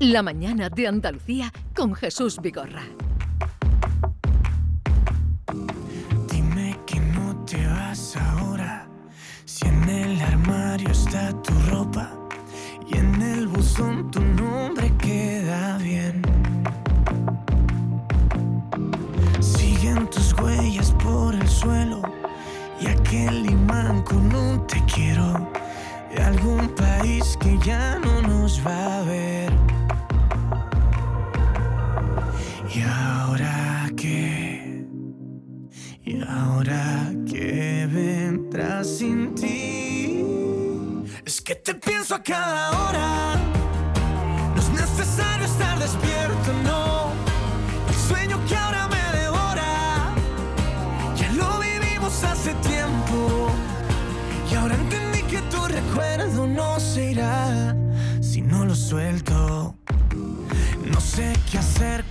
La mañana de Andalucía con Jesús Vigorra. Dime que no te vas ahora. Si en el armario está tu ropa y en el buzón tu nombre queda bien. Siguen tus huellas por el suelo y aquel imán con un te quiero de algún país que ya no nos va a ver. ¿Y ahora qué? ¿Y ahora qué vendrá sin ti? Es que te pienso a cada hora. No es necesario estar despierto, no. El sueño que ahora me devora. Ya lo vivimos hace tiempo. Y ahora entendí que tu recuerdo no se irá si no lo suelto.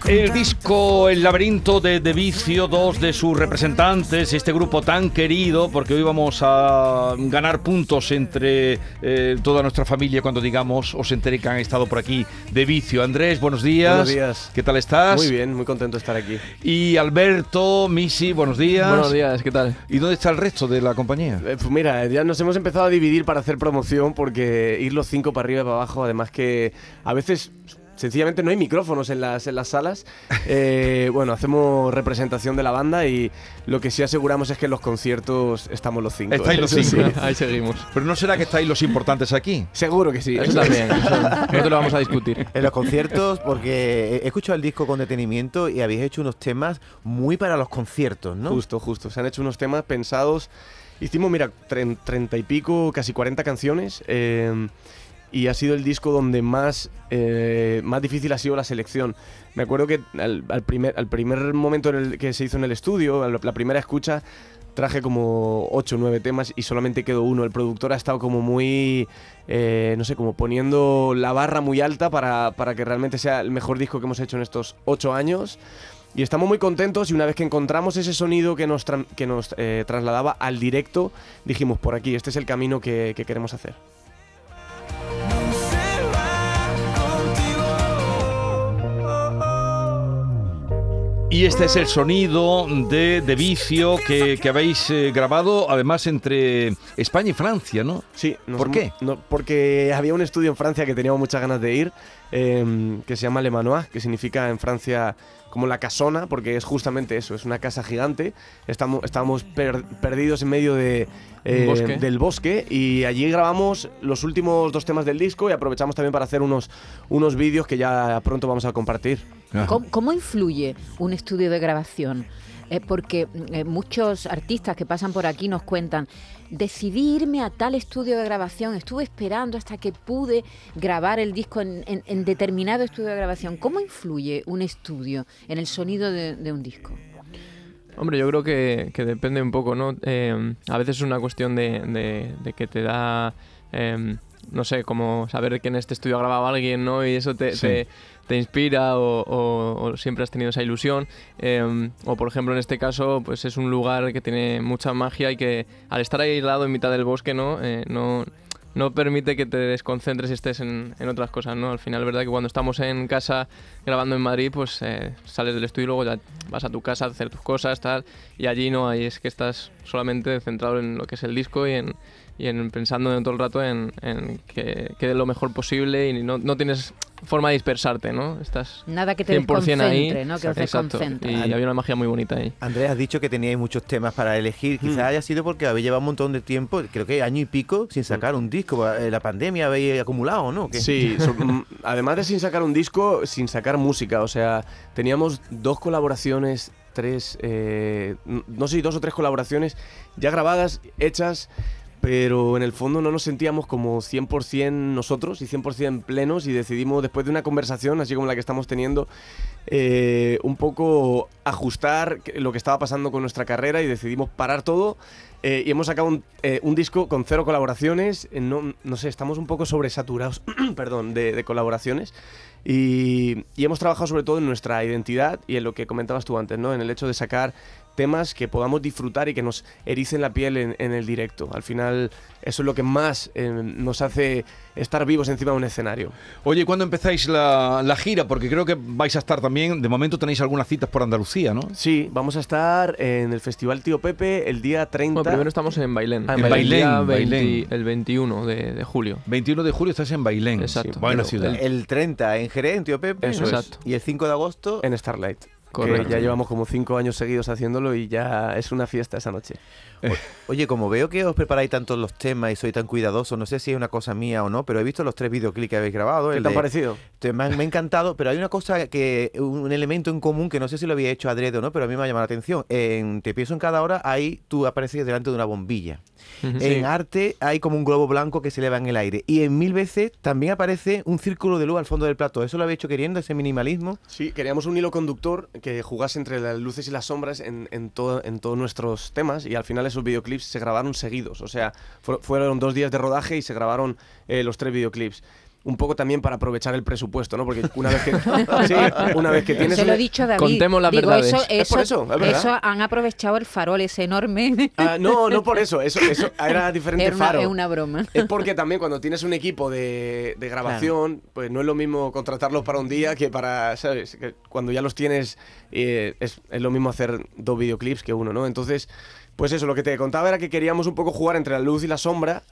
El disco El laberinto de, de Vicio, dos de sus representantes, este grupo tan querido, porque hoy vamos a ganar puntos entre eh, toda nuestra familia cuando digamos, os enteré que han estado por aquí de Vicio. Andrés, buenos días. Buenos días. ¿Qué tal estás? Muy bien, muy contento de estar aquí. Y Alberto, Misi, buenos días. Buenos días, ¿qué tal? ¿Y dónde está el resto de la compañía? Eh, pues mira, ya nos hemos empezado a dividir para hacer promoción porque ir los cinco para arriba y para abajo, además que a veces sencillamente no hay micrófonos en las, en las salas. Eh, bueno, hacemos representación de la banda y lo que sí aseguramos es que en los conciertos estamos los cinco. Estáis los cinco. sí. Ahí seguimos. Pero no será que estáis los importantes aquí. Seguro que sí. Eso también, eso no te lo vamos a discutir. En los conciertos, porque he escuchado el disco con detenimiento y habéis hecho unos temas muy para los conciertos, ¿no? Justo, justo. Se han hecho unos temas pensados. Hicimos, mira, treinta y pico, casi 40 canciones. eh, y ha sido el disco donde más, eh, más difícil ha sido la selección. Me acuerdo que al, primer, al primer momento en el que se hizo en el estudio, la primera escucha, traje como 8 o 9 temas y solamente quedó uno. El productor ha estado como muy, eh, no sé, como poniendo la barra muy alta para, para que realmente sea el mejor disco que hemos hecho en estos 8 años. Y estamos muy contentos y una vez que encontramos ese sonido que nos, tran- que nos eh, trasladaba al directo, dijimos, por aquí, este es el camino que queremos hacer. Y este es el sonido de, de Vicio que, que habéis eh, grabado, además, entre España y Francia, ¿no? Sí, ¿Por hemos- qué? no, porque había un estudio en Francia que teníamos muchas ganas de ir, eh, que se llama Le Manoir, que significa en Francia como la casona, porque es justamente eso, es una casa gigante. Estamos, estábamos per- perdidos en medio de, eh, bosque. del bosque y allí grabamos los últimos dos temas del disco y aprovechamos también para hacer unos, unos vídeos que ya pronto vamos a compartir. ¿Cómo, cómo influye un estudio de grabación? Eh, porque eh, muchos artistas que pasan por aquí nos cuentan, decidí irme a tal estudio de grabación, estuve esperando hasta que pude grabar el disco en, en- en determinado estudio de grabación. ¿Cómo influye un estudio en el sonido de, de un disco? Hombre, yo creo que, que depende un poco, ¿no? Eh, a veces es una cuestión de, de- de que te da, eh, no sé, como saber que en este estudio ha grabado alguien, ¿no? Y eso te, Sí. te, te inspira o, o- o siempre has tenido esa ilusión. Eh, o por ejemplo, en este caso, pues es un lugar que tiene mucha magia y que al estar aislado en mitad del bosque, ¿no? Eh, no no permite que te desconcentres y estés en, en otras cosas, ¿no? Al final, verdad que cuando estamos en casa grabando en Madrid, pues eh, sales del estudio y luego ya vas a tu casa a hacer tus cosas, tal, y allí no, ahí es que estás solamente centrado en lo que es el disco y en, y en pensando todo el rato en, en que quede lo mejor posible y no, no tienes forma de dispersarte, ¿no? Estás Nada que te 100% ahí. ¿no? Que Exacto. desconcentre. Y había una magia muy bonita ahí. Andrés, has dicho que teníais muchos temas para elegir. Quizás Mm. haya sido porque habéis llevado un montón de tiempo, creo que año y pico, sin sacar un disco. Eh, La pandemia habéis acumulado, ¿no? ¿Qué? Sí, so- mm, además de sin sacar un disco, sin sacar música. O sea, teníamos dos colaboraciones, tres, eh, no sé, dos o tres colaboraciones ya grabadas, hechas, pero en el fondo no nos sentíamos como 100% nosotros y 100% plenos y decidimos, después de una conversación, así como la que estamos teniendo, eh, un poco ajustar lo que estaba pasando con nuestra carrera y decidimos parar todo eh, y hemos sacado un, eh, un disco con cero colaboraciones. no, no sé, estamos un poco sobresaturados perdón, de, de colaboraciones. Y, y hemos trabajado sobre todo en nuestra identidad y en lo que comentabas tú antes, ¿no? En el hecho de sacar temas que podamos disfrutar y que nos ericen la piel en, en el directo. Al final, eso es lo que más eh, nos hace estar vivos encima de un escenario. Oye, ¿cuándo empezáis la, la gira? Porque creo que vais a estar también, de momento tenéis algunas citas por Andalucía, ¿no? Sí, vamos a estar en el Festival Tío Pepe el día 30. Bueno, primero estamos en Bailén. Ah, en el Bailén, el 21 de, de julio. 21 de julio estás en Bailén. Exacto. Buena Pero ciudad. El 30 en Jerez, en Tío Pepe. Eso ¿no? es. Exacto. Y el 5 de agosto en Starlight. Que ya llevamos como cinco años seguidos haciéndolo y ya es una fiesta esa noche. Oye, como veo que os preparáis tantos los temas y soy tan cuidadoso, no sé si es una cosa mía o no, pero he visto los tres videoclips que habéis grabado. ¿Qué el te ha de- parecido? te- me, han- me ha encantado, pero hay una cosa que, un elemento en común que no sé si lo había hecho adrede o no, pero a mí me ha llamado la atención. En Te pienso en cada hora, ahí tú apareces delante de una bombilla. En arte hay como un globo blanco que se eleva en el aire. Y en mil veces también aparece un círculo de luz al fondo del plato. ¿Eso lo habéis hecho queriendo, ese minimalismo? Sí, queríamos un hilo conductor que jugase entre las luces y las sombras en, en, todo- en todos nuestros temas y al final esos videoclips se grabaron seguidos. O sea, fu- fueron dos días de rodaje y se grabaron eh, los tres videoclips. Un poco también para aprovechar el presupuesto, ¿no? Porque una vez que, sí, una vez que tienes... Se lo he dicho a David. Contemos las Digo, verdades. Eso, Es por eso, es verdad. eso han aprovechado el farol ese enorme. Ah, no, no por eso, eso, eso era diferente Era una, faro. es una broma. Es porque también cuando tienes un equipo de, de grabación, pues no es lo mismo contratarlos para un día que para, ¿sabes? Que cuando ya los tienes, eh, es, es lo mismo hacer dos videoclips que uno, ¿no? Entonces, pues eso, lo que te contaba era que queríamos un poco jugar entre la luz y la sombra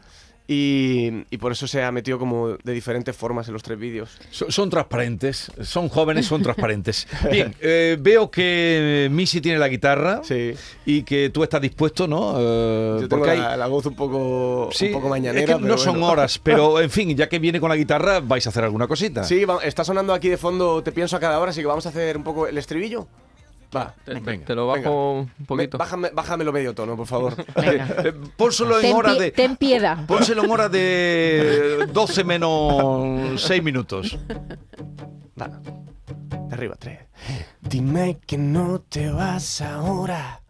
y, y por eso se ha metido como de diferentes formas en los tres vídeos. So- Son transparentes, son jóvenes, son transparentes. Bien, eh, veo que Missy tiene la guitarra Sí. y que tú estás dispuesto, ¿no? Eh, Yo tengo porque la, la voz un poco, Sí, un poco es mañanera. que pero no son bueno. horas, pero en fin, ya que viene con la guitarra, vais a hacer alguna cosita. Sí, va- está sonando aquí de fondo, te pienso a cada hora, así que vamos a hacer un poco el estribillo. Va. Te, Venga, te lo bajo un poquito. Bájame, bájamelo medio tono, por favor. Venga. Eh, pónselo en Ten, hora de. ten piedad. Pónselo en hora de 12 menos 6 minutos. Va. De arriba, tres. Dime que no te vas ahora.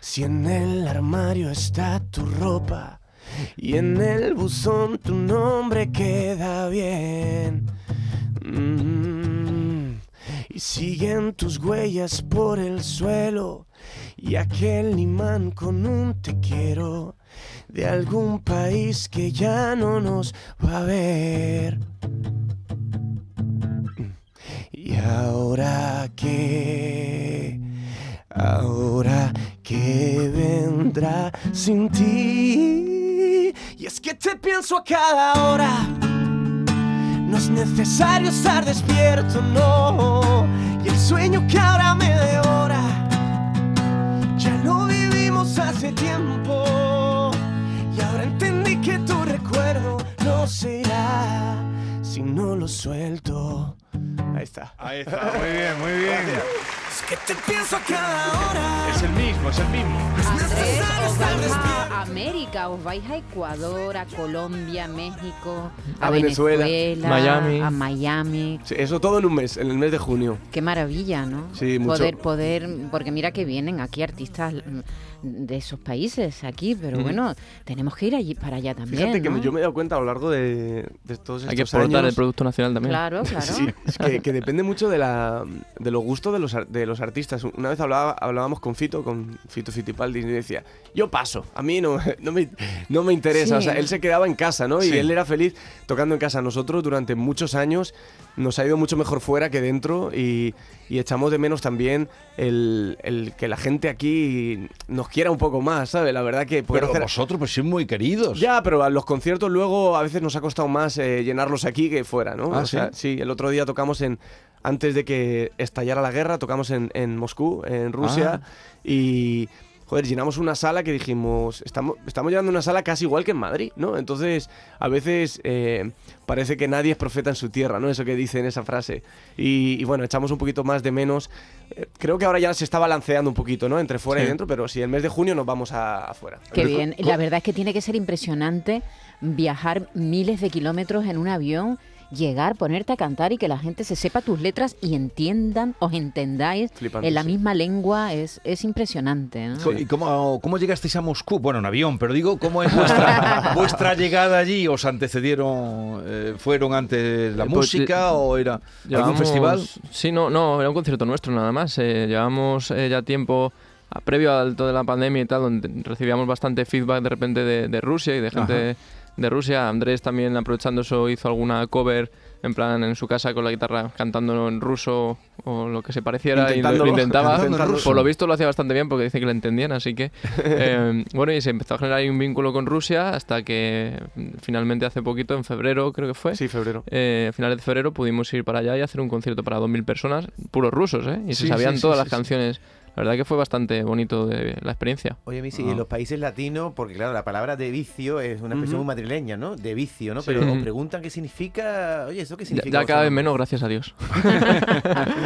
Si en el armario está tu ropa y en el buzón tu nombre queda bien. Mm. Y siguen tus huellas por el suelo y aquel imán con un te quiero de algún país que ya no nos va a ver. Y ahora que, ahora que vendrá sin ti. Y es que te pienso a cada hora. No es necesario estar despierto, no. Y el sueño que ahora me devora, ya lo vivimos hace tiempo. Y ahora entendí que tu recuerdo no se irá si no lo suelto. Ahí está. Ahí está, muy bien, muy bien. Que te pienso a cada hora. Es el mismo, es el mismo. Andrés, os vais a América, os vais a Ecuador, a Colombia, México, a, A Venezuela, Miami. a Miami. Sí, eso todo en un mes, en el mes de junio. Qué maravilla, ¿no? Sí, mucho. Poder, poder, porque mira que vienen aquí artistas de esos países aquí, pero bueno, tenemos que ir allí para allá también. Fíjate que ¿no? me- yo me he dado cuenta a lo largo de, de todos estos Hay que exportar años. el Producto Nacional también. Claro, claro. Sí, es que, que depende mucho de, la, de los gustos de los, de los artistas. Una vez hablaba, hablábamos con Fito, con Fito Fitipaldi, y decía, yo paso, a mí no, no, me, no me interesa. Sí. O sea, él se quedaba en casa, ¿no? Sí. Y él era feliz tocando en casa. Nosotros durante muchos años nos ha ido mucho mejor fuera que dentro y, y echamos de menos también el, el que la gente aquí nos quiera un poco más, ¿sabes? La verdad que... Pero hacer- vosotros pues sois muy queridos. ya, pero a los conciertos luego a veces nos ha costado más eh, llenarlos aquí que fuera, ¿no? Ah, o sea, sí, el otro día tocamos en. Antes de que estallara la guerra, tocamos en, en Moscú, en Rusia, Ah. y. Joder, llenamos una sala que dijimos, estamos, estamos llenando una sala casi igual que en Madrid, ¿no? Entonces, a veces eh, parece que nadie es profeta en su tierra, ¿no? Eso que dicen esa frase. Y, y bueno, echamos un poquito más de menos. Eh, creo que ahora ya se está balanceando un poquito, ¿no? Entre fuera y dentro, pero sí, el mes de junio nos vamos a- afuera. Qué bien. La verdad es que tiene que ser impresionante viajar miles de kilómetros en un avión, llegar, ponerte a cantar y que la gente se sepa tus letras y entiendan, os entendáis Flipante, en la sí. misma lengua. Es, es impresionante. ¿Y cómo, cómo llegasteis a Moscú? Bueno, en avión, pero digo, ¿cómo es vuestra, vuestra llegada allí? ¿Os antecedieron, eh, fueron antes la Eh, pues, música o era algún Llevamos- festival? Sí, no, no, era un concierto nuestro nada más. Eh, llevamos eh, ya tiempo a- previo a toda la pandemia y tal, donde recibíamos bastante feedback de repente de, de Rusia y de gente de Rusia. Andrés también aprovechando eso hizo alguna cover en plan en su casa con la guitarra cantando en ruso o lo que se pareciera y lo, intentaba. Por lo visto lo hacía bastante bien porque dice que lo entendían, así que eh, bueno, y se empezó a generar ahí un vínculo con Rusia hasta que finalmente hace poquito, en febrero creo que fue, Sí, febrero. eh, a finales de febrero pudimos ir para allá y hacer un concierto para 2.000 personas, puros rusos, ¿eh? Y Sí, se sabían sí, sí, todas las canciones. La verdad que fue bastante bonito de la experiencia. Oye, Misi, Ah. en los países latinos, porque claro, la palabra de vicio es una expresión muy madrileña, ¿no? De vicio, ¿no? Sí. Pero os Ujú. preguntan qué significa. Oye, ¿eso qué significa? ya cada vez menos, gracias a Dios.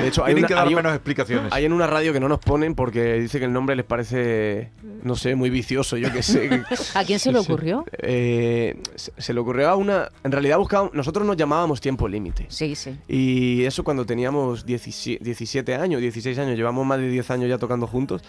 De hecho, hay, una- que dar hay un- menos explicaciones. hay en una radio que no nos ponen porque dice que el nombre les parece, no sé, muy vicioso, yo qué sé. ¿A quién se le ocurrió? Eh, se, se le ocurrió a una... En realidad buscábamos... Nosotros nos llamábamos Tiempo Límite. Sí, sí. Y eso cuando teníamos 17, 17 años, 16 años, llevamos más de 10 años ya tocando juntos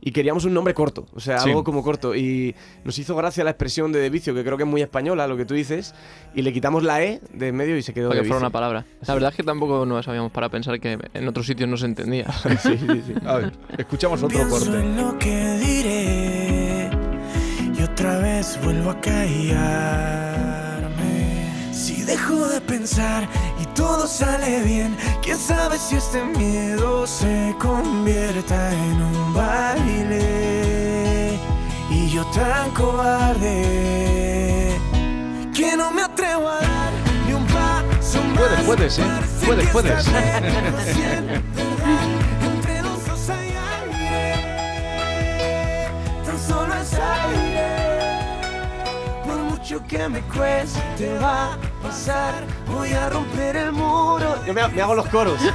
y queríamos un nombre corto, o sea, Sí. algo como corto. Y nos hizo gracia la expresión de de vicio, que creo que es muy española, lo que tú dices, y le quitamos la E de en medio y se quedó Para de que fuera una palabra. La verdad es que tampoco nos sabíamos para pensar que en otros sitios no se entendía. Sí, sí, sí. A ver, escuchamos otro corte. en lo que diré y otra vez vuelvo a callarme. Si dejo de pensar todo sale bien, quién sabe si este miedo se convierta en un baile. Y yo tan cobarde que no me atrevo a dar ni un paso más. Puedes, puedes, ¿eh? Puedes, puedes. Por mucho que me cueste va a pasar, voy a romper el. Yo me, me hago los coros.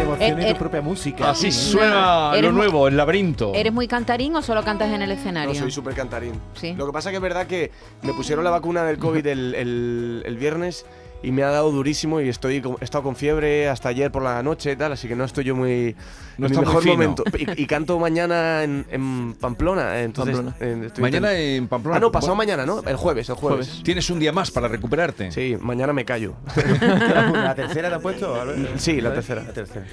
Emocione Eh, eh, tu propia música. Así suena lo nuevo, el laberinto. ¿Eres muy cantarín o solo cantas en el escenario? No, soy súper cantarín. Sí. Lo que pasa que es verdad que me pusieron la vacuna del COVID el, el- el viernes y me ha dado durísimo y estoy he estado con fiebre hasta ayer por la noche y tal, así que no estoy yo muy No en está mi muy mejor fino. momento. Y, y canto mañana en, en Pamplona, entonces Pamplona. eh, estoy Mañana en Pamplona. Ah, no, pasado mañana, ¿no? El jueves, el jueves. Jueves. Tienes un día más para recuperarte. Sí, mañana me callo. ¿La tercera te ha puesto? Albert? Sí, la tercera. La tercera.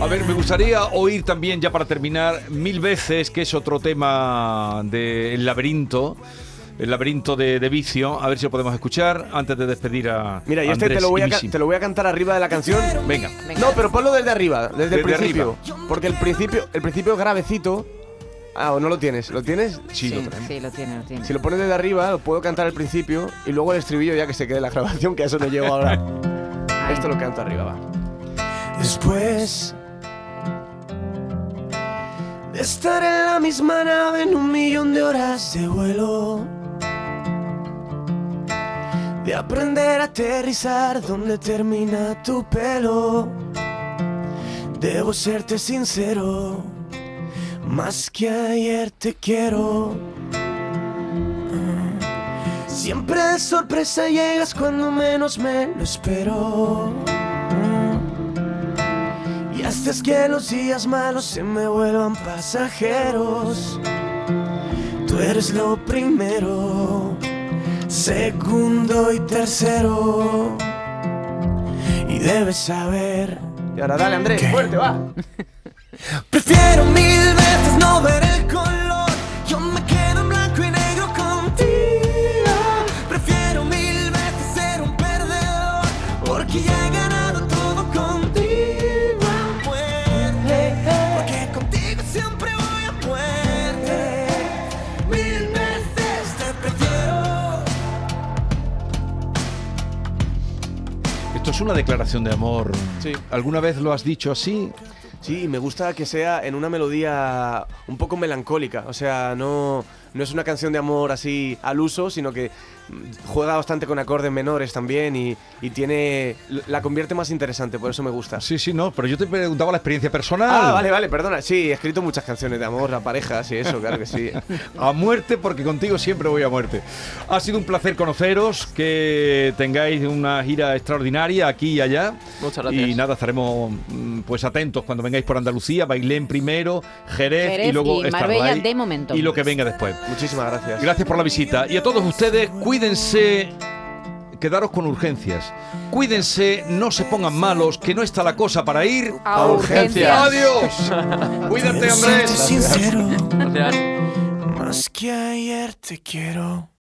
A ver, me gustaría oír también, ya para terminar, mil veces, que es otro tema del laberinto, el laberinto de, de vicio. A ver si lo podemos escuchar antes de despedir a. Mira, y este Andrés te lo, voy a, y ca- Misi. te lo voy a cantar arriba de la canción. Venga. Venga. No, pero ponlo desde arriba, desde, el principio. Porque el principio, el principio es gravecito. Ah, o no lo tienes. ¿Lo tienes? Sí, Sí, lo sí, lo tiene, lo tiene. Si lo pones desde arriba, lo puedo cantar al principio y luego el estribillo ya que se quede la grabación, que a eso no llego ahora. Esto lo canto arriba, va. Después de estar en la misma nave en un millón de horas de vuelo, de aprender a aterrizar donde termina tu pelo, debo serte sincero, más que ayer te quiero. Siempre de sorpresa llegas cuando menos me lo espero. Y haces que los días malos se me vuelvan pasajeros. Tú eres lo primero, segundo y tercero. Y debes saber. Y ahora dale, Andrés, fuerte, va. Prefiero mil veces no ver el color. Esto es una declaración de amor. Sí. ¿Alguna vez lo has dicho así? Sí, me gusta que sea en una melodía un poco melancólica. O sea, no, no es una canción de amor así al uso, sino que juega bastante con acordes menores también y, y tiene. la convierte más interesante, por eso me gusta. Sí, sí, no, pero yo te preguntaba la experiencia personal. Ah, vale, vale, perdona. Sí, he escrito muchas canciones de amor a parejas y eso, claro que sí. A muerte, porque contigo siempre voy a muerte. Ha sido un placer conoceros, que tengáis una gira extraordinaria aquí y allá. Muchas gracias. Y nada, estaremos mm, pues atentos cuando vengáis por Andalucía, Bailén primero, Jerez, Jerez y luego y Marbella de momento. Y lo que venga después. Muchísimas gracias. Gracias por la visita. Y a todos ustedes, cuídense, quedaros con urgencias. Cuídense, no se pongan malos, que no está la cosa para ir. A urgencias. ¡Adiós! Cuídate, Andrés. sincero, Gracias. más que ayer te quiero.